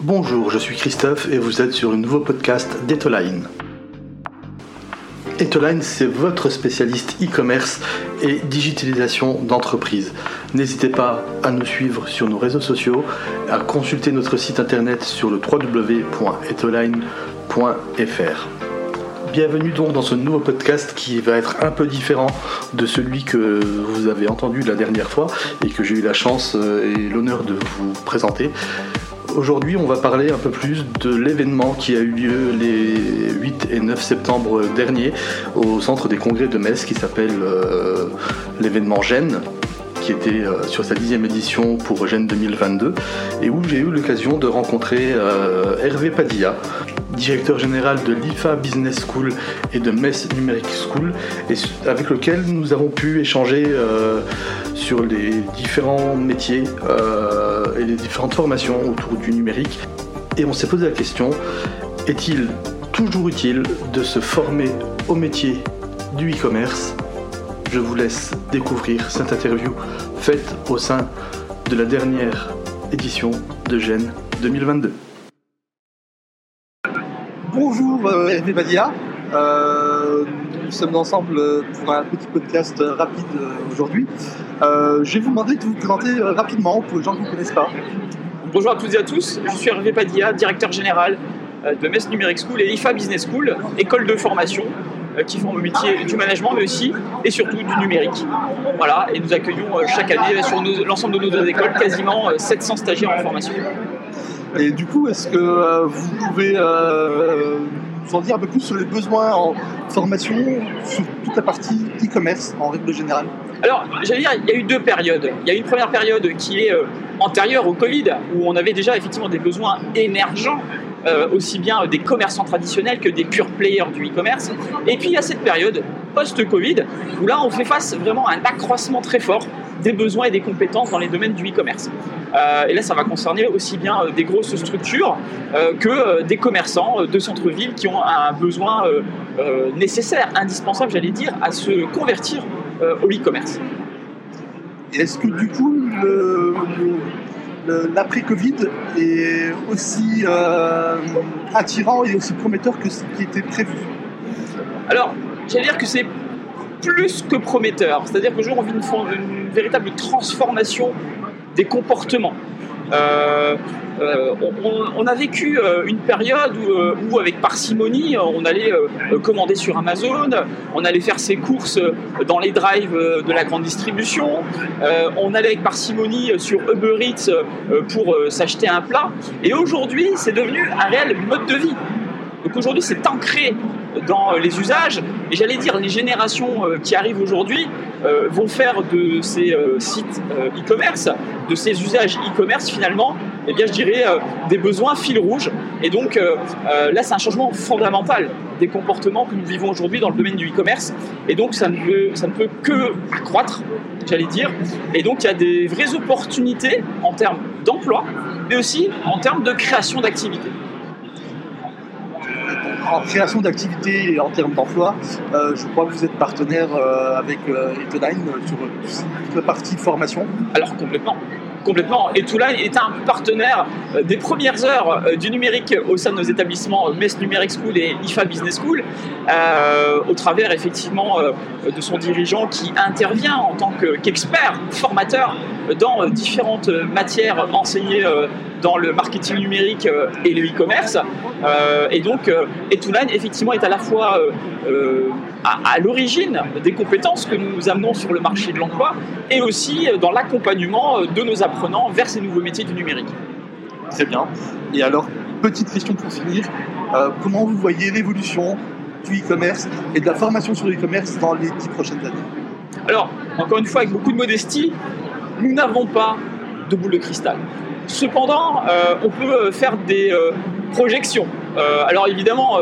Bonjour, je suis Christophe et vous êtes sur le nouveau podcast d'Etoline. Etoline, c'est votre spécialiste e-commerce et digitalisation d'entreprise. N'hésitez pas à nous suivre sur nos réseaux sociaux, à consulter notre site internet sur le www.etoline.fr. Bienvenue donc dans ce nouveau podcast qui va être un peu différent de celui que vous avez entendu la dernière fois et que j'ai eu la chance euh, et l'honneur de vous présenter. Aujourd'hui, on va parler un peu plus de l'événement qui a eu lieu les 8 et 9 septembre dernier au centre des congrès de Metz qui s'appelle euh, l'événement Gênes qui était euh, sur sa dixième édition pour Gênes 2022 et où j'ai eu l'occasion de rencontrer euh, Hervé Padilla, directeur général de l'IFA Business School et de Metz Numeric School, et avec lequel nous avons pu échanger sur les différents métiers et les différentes formations autour du numérique. Et on s'est posé la question, est-il toujours utile de se former au métier du e-commerce? Je vous laisse découvrir cette interview faite au sein de la dernière édition de Gênes 2022. Bonjour Hervé. Euh, nous sommes ensemble pour un petit podcast rapide aujourd'hui. Euh, je vais vous demander de vous présenter rapidement pour les gens qui ne vous connaissent pas. Bonjour à toutes et à tous, je suis Hervé Padilla, directeur général de Metz Numeric School et IFA Business School, école de formation qui font le métier du management, mais aussi et surtout du numérique. Voilà, et nous accueillons chaque année sur l'ensemble de nos deux écoles quasiment 700 stagiaires en formation. Et du coup, est-ce que vous pouvez vous en dire un peu plus sur les besoins en formation sur toute la partie e-commerce en règle générale Alors, j'allais dire, il y a eu deux périodes. Il y a une première période qui est euh, antérieure au Covid, où on avait déjà effectivement des besoins émergents euh, aussi bien des commerçants traditionnels que des pure players du e-commerce. Et puis il y a cette période post-Covid où là on fait face vraiment à un accroissement très fort des besoins et des compétences dans les domaines du e-commerce. Euh, et là, ça va concerner aussi bien euh, des grosses structures que des commerçants de centre-ville qui ont un besoin nécessaire, indispensable, j'allais dire, à se convertir au e-commerce. Est-ce que du coup, l'après-Covid est aussi attirant et aussi prometteur que ce qui était prévu? Alors, j'allais dire que c'est plus que prometteur. C'est-à-dire que jour, on vit une, véritable transformation des comportements. Euh, euh, on, a vécu euh, une période où, avec parcimonie, on allait commander sur Amazon, on allait faire ses courses dans les drives de la grande distribution, on allait avec parcimonie sur Uber Eats pour s'acheter un plat. Et aujourd'hui, c'est devenu un réel mode de vie. Donc aujourd'hui, c'est ancré dans les usages. Et j'allais dire, les générations euh, qui arrivent aujourd'hui euh, vont faire de ces euh, sites e-commerce, de ces usages e-commerce finalement, eh bien, je dirais, des besoins fil rouge. Et donc là, c'est un changement fondamental des comportements que nous vivons aujourd'hui dans le domaine du e-commerce. Et donc, ça ne, peut, ça ne peut que accroître, j'allais dire. Et donc, il y a des vraies opportunités en termes d'emploi, mais aussi en termes de création d'activités en création d'activités et en termes d'emploi, euh, je crois que vous êtes partenaire euh, avec euh, Etoline sur toute la partie formation. Alors complètement complètement. Et est un partenaire des premières heures du numérique au sein de nos établissements MES Numeric School et IFA Business School, au travers effectivement de son dirigeant qui intervient en tant qu'expert, formateur dans différentes matières enseignées dans le marketing numérique euh, et le e-commerce. Euh, et donc, euh, Etoulan, effectivement, est à la fois à, l'origine des compétences que nous amenons sur le marché de l'emploi et aussi dans l'accompagnement de nos apprenants vers ces nouveaux métiers du numérique. Très bien. Et alors, petite question pour finir. comment vous voyez l'évolution du e-commerce et de la formation sur l'e-commerce dans les dix prochaines années? Alors, encore une fois, avec beaucoup de modestie, nous n'avons pas de boule de cristal. Cependant, euh, on peut euh, faire des euh, projections. alors évidemment,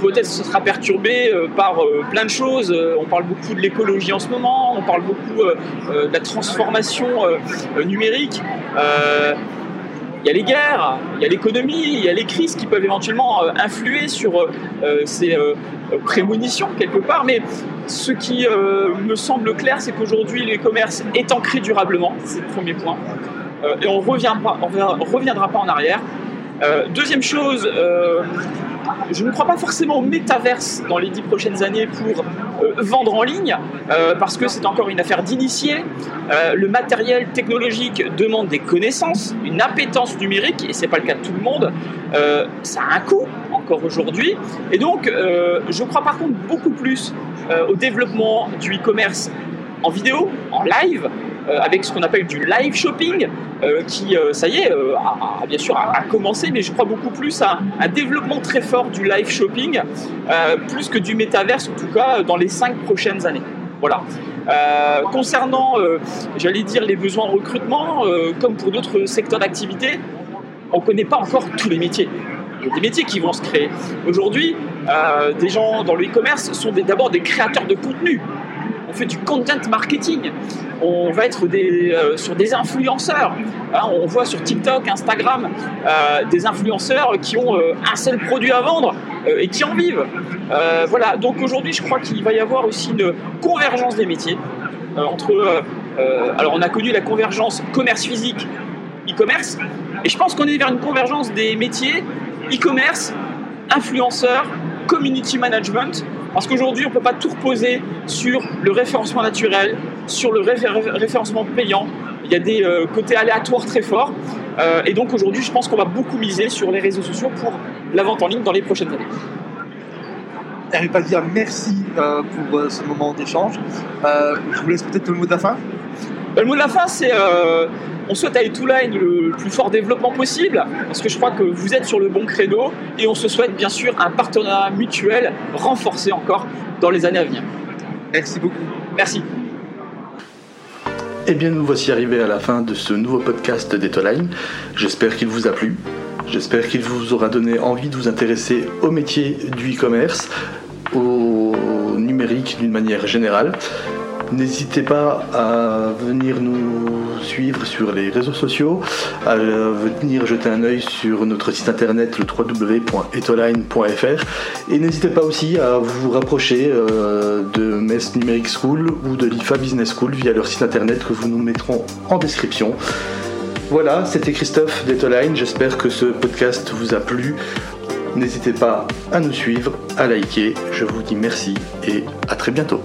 peut-être ce sera perturbé par plein de choses. on parle beaucoup de l'écologie en ce moment, on parle beaucoup de la transformation numérique. Il y a les guerres, il y a l'économie, il y a les crises qui peuvent éventuellement influer sur ces prémonitions quelque part. Mais ce qui me semble clair, c'est qu'aujourd'hui, le commerce est ancré durablement. C'est le premier point. et on ne reviendra pas en arrière. Deuxième chose, je ne crois pas forcément au métaverse dans les dix prochaines années pour euh, vendre en ligne, euh, parce que c'est encore une affaire d'initié. Euh, le matériel technologique demande des connaissances, une appétence numérique, et c'est pas le cas de tout le monde. ça a un coût encore aujourd'hui, et donc je crois par contre beaucoup plus au développement du e-commerce en vidéo, en live, euh, avec ce qu'on appelle du live shopping, euh, qui, euh, ça y est, a, bien sûr a, commencé, mais je crois beaucoup plus à un développement très fort du live shopping, plus que du métaverse, en tout cas dans les cinq prochaines années. Voilà. concernant, j'allais dire, les besoins de recrutement, comme pour d'autres secteurs d'activité, on ne connaît pas encore tous les métiers. Il y a des métiers qui vont se créer. Aujourd'hui, des gens dans le e-commerce sont d'abord des créateurs de contenu on fait du content marketing, on va être euh, sur des influenceurs. Hein, on voit sur TikTok, Instagram, euh, des influenceurs qui ont euh, un seul produit à vendre et qui en vivent. voilà, donc aujourd'hui, je crois qu'il va y avoir aussi une convergence des métiers alors, on a connu la convergence commerce physique, e-commerce, et je pense qu'on est vers une convergence des métiers e-commerce, influenceurs, community management, parce qu'aujourd'hui, on ne peut pas tout reposer sur le référencement naturel, sur le référencement payant. Il y a des euh, côtés aléatoires très forts. Euh, et donc aujourd'hui, je pense qu'on va beaucoup miser sur les réseaux sociaux pour la vente en ligne dans les prochaines années. Elle pas merci euh, pour ce moment d'échange. je vous laisse peut-être le mot de la fin. Le mot de la fin, c'est on souhaite à Etoline le plus fort développement possible, parce que je crois que vous êtes sur le bon créneau, et on se souhaite bien sûr un partenariat mutuel renforcé encore dans les années à venir. Merci beaucoup. Merci. Eh bien, nous voici arrivés à la fin de ce nouveau podcast d'Etoline. J'espère qu'il vous a plu. J'espère qu'il vous aura donné envie de vous intéresser au métier du e-commerce, au numérique d'une manière générale. N'hésitez pas à venir nous suivre sur les réseaux sociaux, à venir jeter un œil sur notre site internet le www.etoline.fr et n'hésitez pas aussi à vous rapprocher euh, de Metz Numeric School ou de l'IFA Business School via leur site internet que vous nous mettrons en description. Voilà, c'était Christophe d'Etoline, j'espère que ce podcast vous a plu. N'hésitez pas à nous suivre, à liker, je vous dis merci et à très bientôt.